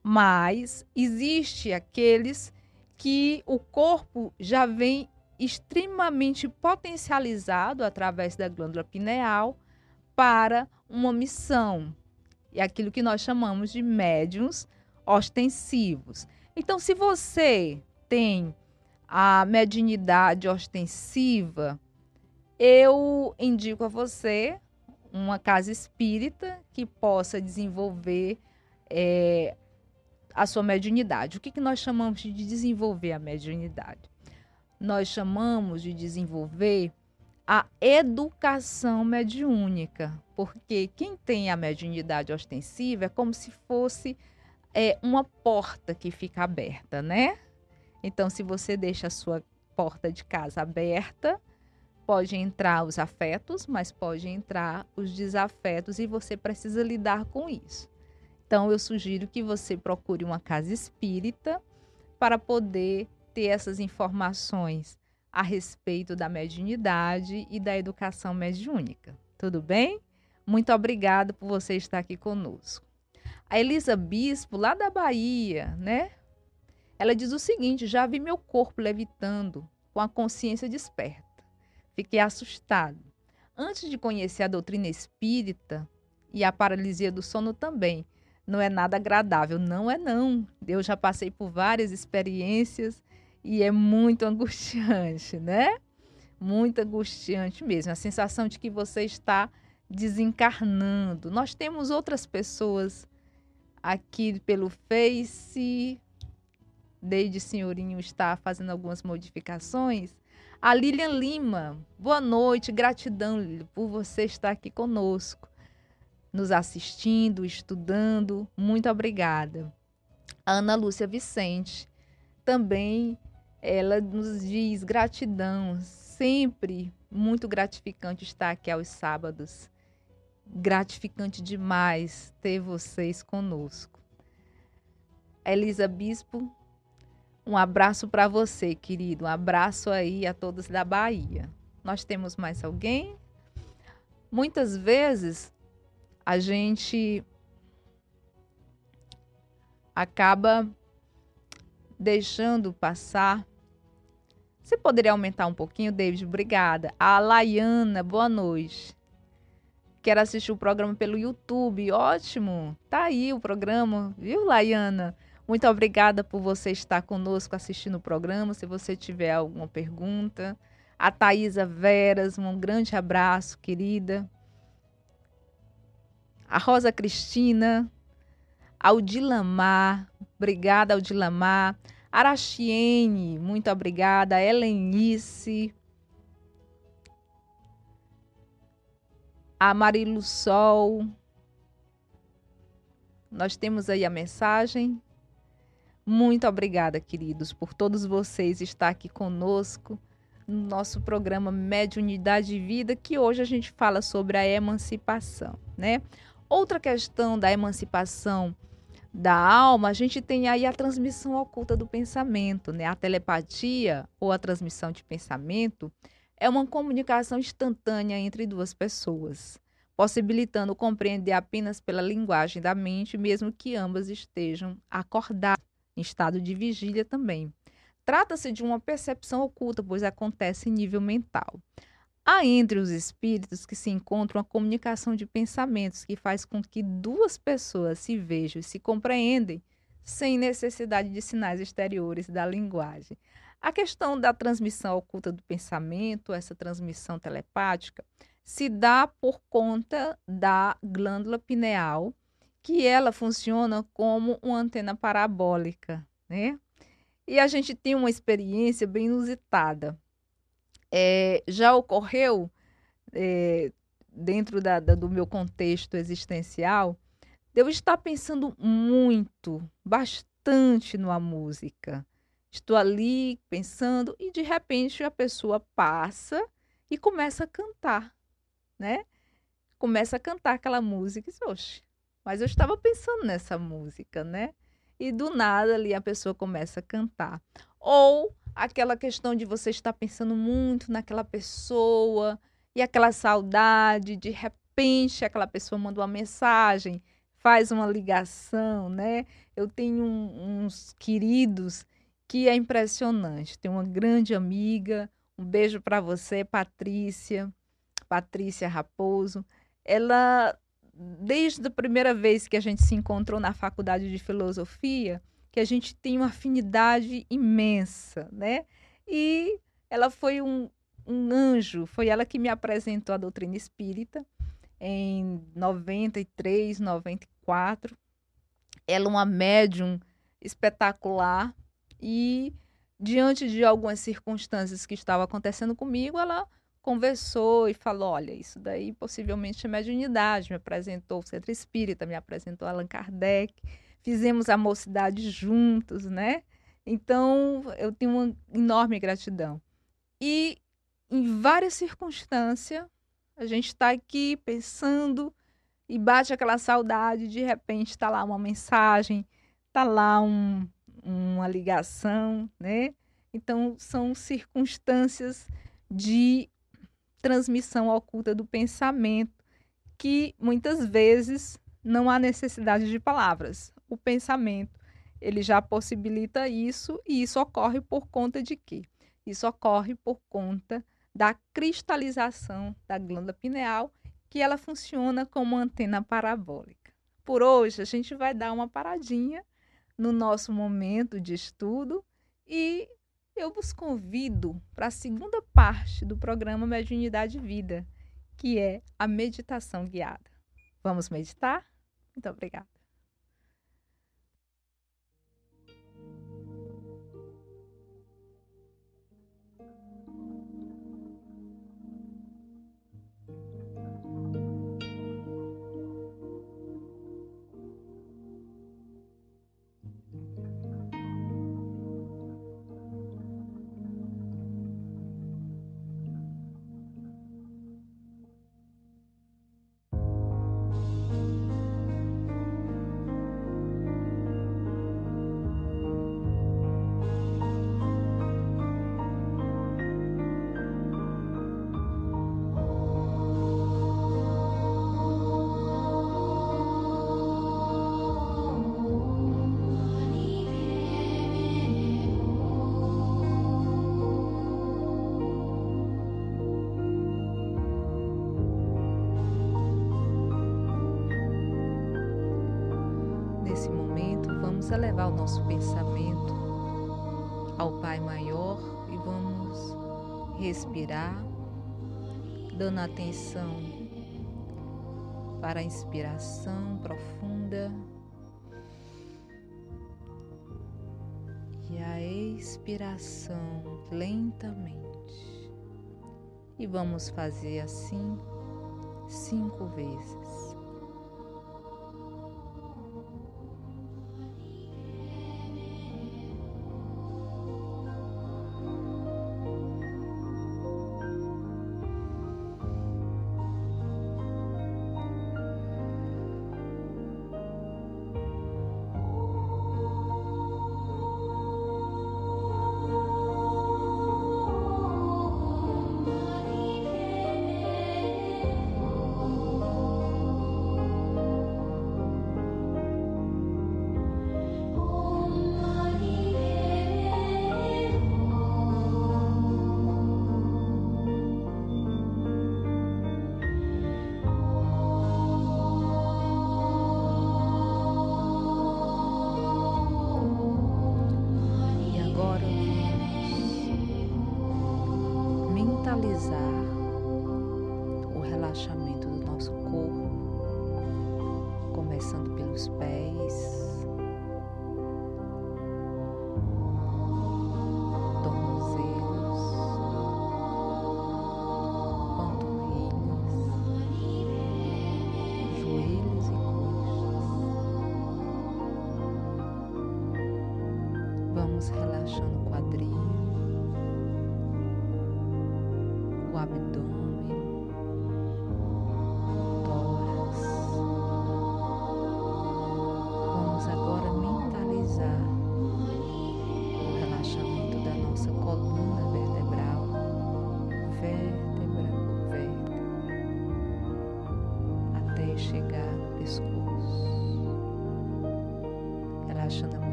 Mas existe aqueles que o corpo já vem extremamente potencializado através da glândula pineal para uma missão. E aquilo que nós chamamos de médiums ostensivos. Então, se você tem a mediunidade ostensiva, eu indico a você uma casa espírita que possa desenvolver é, a sua mediunidade. O que, que nós chamamos de desenvolver a mediunidade? Nós chamamos de desenvolver a educação mediúnica, porque quem tem a mediunidade ostensiva é como se fosse é, uma porta que fica aberta, né? Então, se você deixa a sua porta de casa aberta, pode entrar os afetos, mas pode entrar os desafetos e você precisa lidar com isso. Então, eu sugiro que você procure uma casa espírita para poder ter essas informações a respeito da mediunidade e da educação mediúnica. Tudo bem? Muito obrigada por você estar aqui conosco. A Elisa Bispo, lá da Bahia, né? Ela diz o seguinte: já vi meu corpo levitando com a consciência desperta. Fiquei assustado. Antes de conhecer a doutrina espírita e a paralisia do sono também, não é nada agradável. Não é não. Eu já passei por várias experiências e é muito angustiante, né? Muito angustiante mesmo. A sensação de que você está desencarnando. Nós temos outras pessoas aqui pelo Face. Desde senhorinho está fazendo algumas modificações. A Lilian Lima, boa noite, gratidão por você estar aqui conosco nos assistindo, estudando. Muito obrigada. A Ana Lúcia Vicente também ela nos diz gratidão, sempre muito gratificante estar aqui aos sábados. Gratificante demais ter vocês conosco. Elisa Bispo, um abraço para você, querido. Um abraço aí a todos da Bahia. Nós temos mais alguém? Muitas vezes a gente acaba deixando passar. Você poderia aumentar um pouquinho, David? Obrigada. A Laiana, boa noite. Quero assistir o programa pelo YouTube. Ótimo. Tá aí o programa, viu, Laiana? Muito obrigada por você estar conosco assistindo o programa. Se você tiver alguma pergunta. A Thaisa Veras, um grande abraço, querida a Rosa Cristina, Aldilamar, obrigada Aldilamar, Arachiene, muito obrigada, Helenice, a Marilu Sol. Nós temos aí a mensagem. Muito obrigada, queridos, por todos vocês estar aqui conosco no nosso programa Mediunidade de Vida, que hoje a gente fala sobre a emancipação, né? Outra questão da emancipação da alma, a gente tem aí a transmissão oculta do pensamento, né? A telepatia ou a transmissão de pensamento é uma comunicação instantânea entre duas pessoas, possibilitando compreender apenas pela linguagem da mente, mesmo que ambas estejam acordadas, em estado de vigília também. Trata-se de uma percepção oculta, pois acontece em nível mental. Há entre os espíritos que se encontra uma comunicação de pensamentos que faz com que duas pessoas se vejam e se compreendem sem necessidade de sinais exteriores da linguagem. A questão da transmissão oculta do pensamento, essa transmissão telepática, se dá por conta da glândula pineal, que ela funciona como uma antena parabólica, né? E a gente tem uma experiência bem inusitada é, já ocorreu é, dentro da, da, do meu contexto existencial, eu estar pensando muito, bastante numa música. Estou ali pensando e de repente a pessoa passa e começa a cantar, né? Começa a cantar aquela música e diz, oxe, mas eu estava pensando nessa música, né? E do nada ali a pessoa começa a cantar. Ou aquela questão de você estar pensando muito naquela pessoa e aquela saudade, de repente aquela pessoa manda uma mensagem, faz uma ligação, né? Eu tenho um, uns queridos que é impressionante. Tenho uma grande amiga, um beijo para você, Patrícia, Patrícia Raposo. Ela desde a primeira vez que a gente se encontrou na faculdade de filosofia, que a gente tem uma afinidade imensa, né? E ela foi um, um anjo, foi ela que me apresentou a doutrina espírita em 93, 94. Ela é uma médium espetacular e diante de algumas circunstâncias que estavam acontecendo comigo, ela conversou e falou: olha, isso daí possivelmente é mediunidade. Me apresentou o Centro Espírita, me apresentou Allan Kardec fizemos a mocidade juntos, né? Então, eu tenho uma enorme gratidão. E em várias circunstâncias, a gente está aqui pensando e bate aquela saudade, de repente está lá uma mensagem, está lá um, uma ligação, né? Então, são circunstâncias de transmissão oculta do pensamento que muitas vezes não há necessidade de palavras o pensamento. Ele já possibilita isso e isso ocorre por conta de quê? Isso ocorre por conta da cristalização da glândula pineal, que ela funciona como antena parabólica. Por hoje, a gente vai dar uma paradinha no nosso momento de estudo e eu vos convido para a segunda parte do programa Mediunidade Vida, que é a meditação guiada. Vamos meditar? Muito obrigada. Levar o nosso pensamento ao Pai Maior e vamos respirar, dando atenção para a inspiração profunda e a expiração lentamente. E vamos fazer assim cinco vezes. visualizar o relaxamento do nosso corpo, começando pelos pés.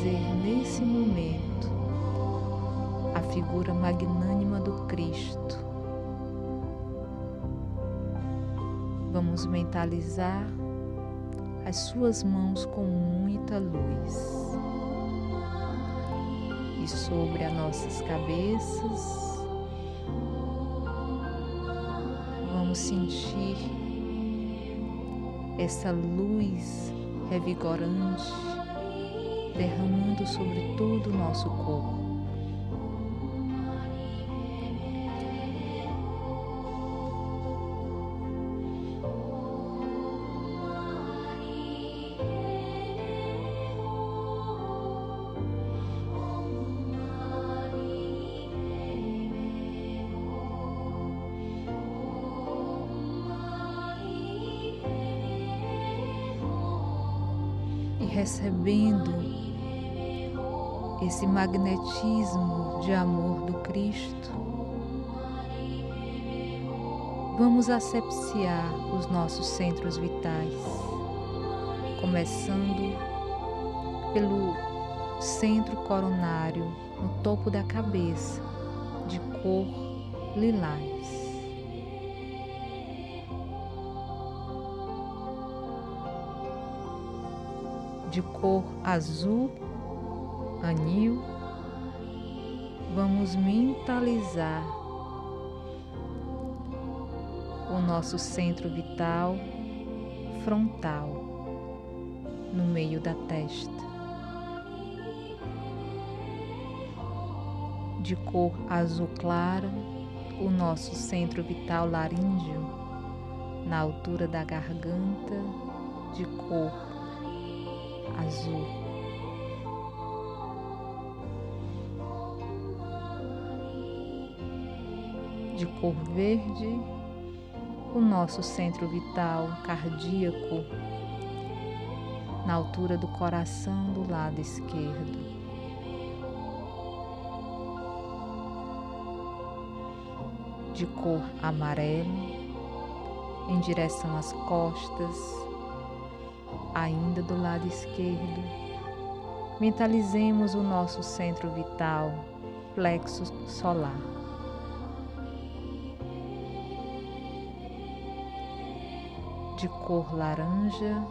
Trazer nesse momento a figura magnânima do Cristo. Vamos mentalizar as suas mãos com muita luz. E sobre as nossas cabeças, vamos sentir essa luz revigorante derramando sobre todo o nosso corpo. Magnetismo de amor do Cristo, vamos asepsiar os nossos centros vitais, começando pelo centro coronário no topo da cabeça, de cor lilás. De cor azul anil, vamos mentalizar o nosso centro vital frontal no meio da testa. De cor azul clara, o nosso centro vital laríngeo na altura da garganta, de cor azul. De cor verde, o nosso centro vital cardíaco na altura do coração do lado esquerdo. De cor amarelo, em direção às costas, ainda do lado esquerdo. Mentalizemos o nosso centro vital, plexo solar. De cor laranja,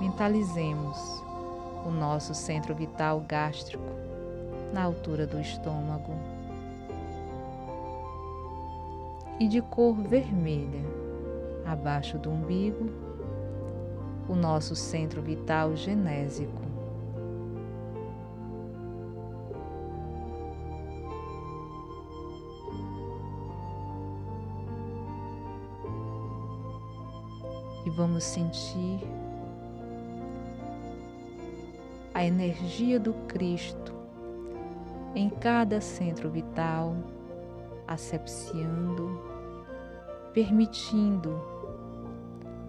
mentalizemos o nosso centro vital gástrico na altura do estômago. E de cor vermelha, abaixo do umbigo, o nosso centro vital genésico. Vamos sentir a energia do Cristo em cada centro vital, asepsiando, permitindo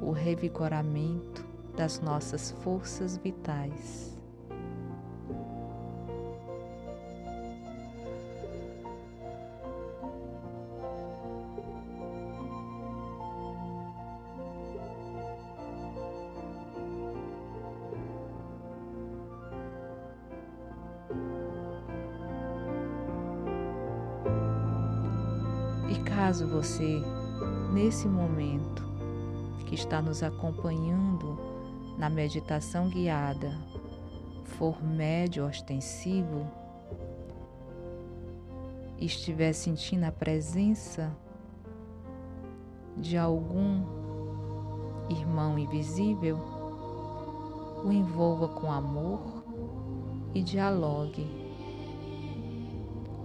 o revigoramento das nossas forças vitais. Você, nesse momento que está nos acompanhando na meditação guiada, for médio ostensivo, estiver sentindo a presença de algum irmão invisível, o envolva com amor e dialogue,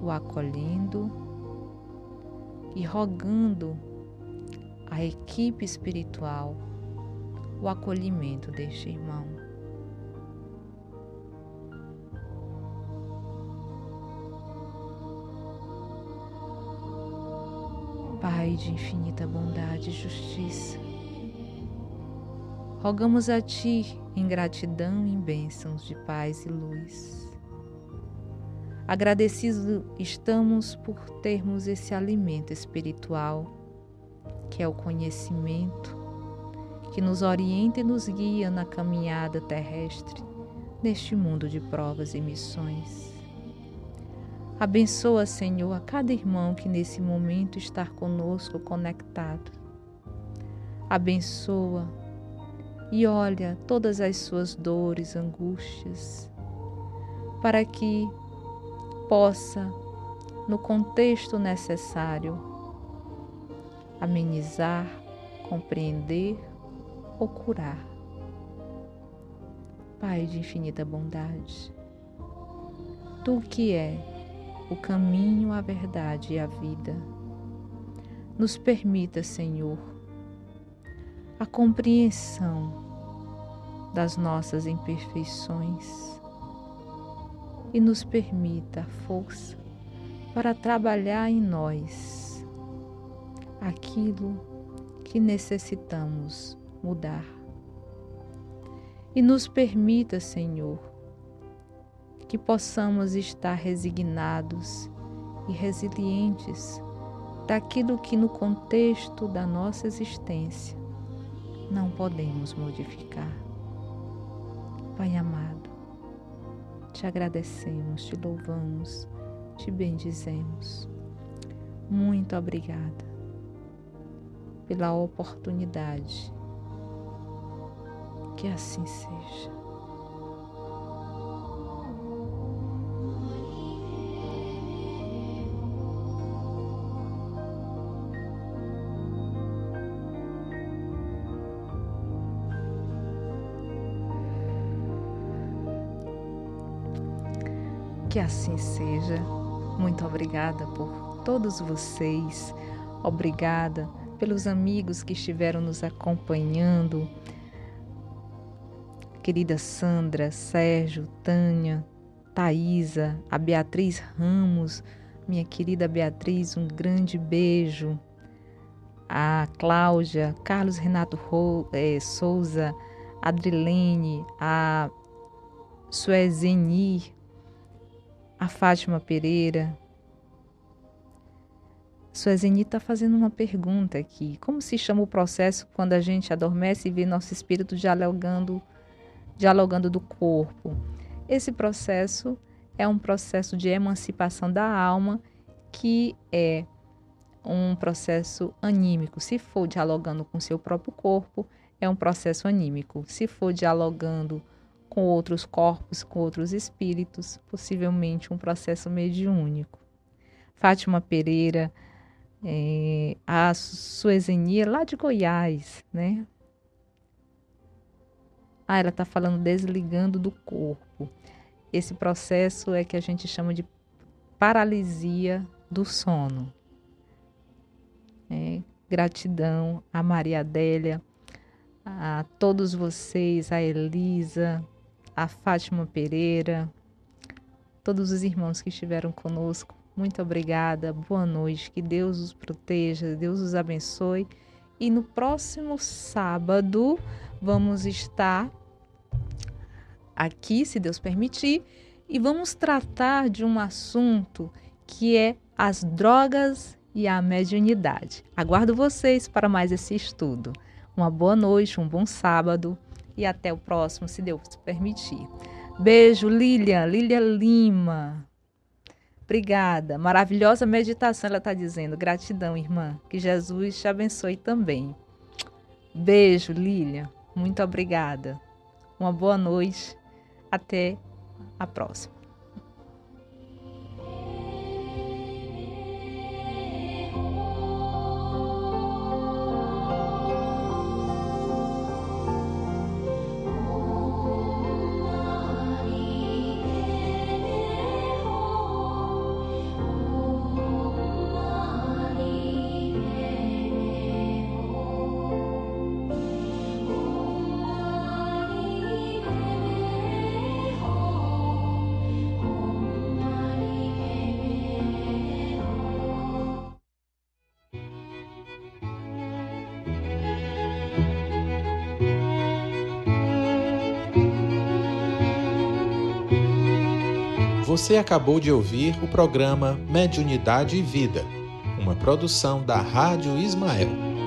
o acolhendo e rogando à equipe espiritual o acolhimento deste irmão. Pai de infinita bondade e justiça, rogamos a Ti em gratidão e em bênçãos de paz e luz Agradecidos estamos por termos esse alimento espiritual, que é o conhecimento, que nos orienta e nos guia na caminhada terrestre neste mundo de provas e missões. Abençoa, Senhor, a cada irmão que nesse momento está conosco conectado. Abençoa e olha todas as suas dores, angústias, para que possa, no contexto necessário, amenizar, compreender ou curar. Pai de infinita bondade, Tu que é o caminho, a verdade e a vida, nos permita, Senhor, a compreensão das nossas imperfeições e nos permita a força para trabalhar em nós aquilo que necessitamos mudar. E nos permita, Senhor, que possamos estar resignados e resilientes daquilo que no contexto da nossa existência não podemos modificar. Pai amado, te agradecemos, te louvamos, te bendizemos. Muito obrigada pela oportunidade. Que assim seja. Assim seja. Muito obrigada por todos vocês. Obrigada pelos amigos que estiveram nos acompanhando. Querida Sandra, Sérgio, Tânia, Thaisa, a Beatriz Ramos, minha querida Beatriz, um grande beijo. A Cláudia, Carlos Renato eh, Souza, Adrilene, a Suezeni, a Fátima Pereira. Suezeni está fazendo uma pergunta aqui. Como se chama o processo quando a gente adormece e vê nosso espírito dialogando, dialogando do corpo? Esse processo é um processo de emancipação da alma que é um processo anímico. Se for dialogando com seu próprio corpo, é um processo anímico. Se for dialogando com outros corpos, com outros espíritos, possivelmente um processo mediúnico. Fátima Pereira, é, a Suezenia lá de Goiás, né? Ah, ela está falando desligando do corpo. Esse processo é que a gente chama de paralisia do sono. É, gratidão a Maria Adélia, a todos vocês, a Elisa, a Fátima Pereira, todos os irmãos que estiveram conosco. Muito obrigada, boa noite, que Deus os proteja, Deus os abençoe. E no próximo sábado vamos estar aqui, se Deus permitir, e vamos tratar de um assunto que é as drogas e a mediunidade. Aguardo vocês para mais esse estudo. Uma boa noite, um bom sábado e até o próximo, se Deus permitir. Beijo, Lilian, Lilia Lima. Obrigada. Maravilhosa meditação, ela está dizendo. Gratidão, irmã. Que Jesus te abençoe também. Beijo, Lilian. Muito obrigada. Uma boa noite até a próxima. Você acabou de ouvir o programa Mediunidade e Vida, uma produção da Rádio Ismael.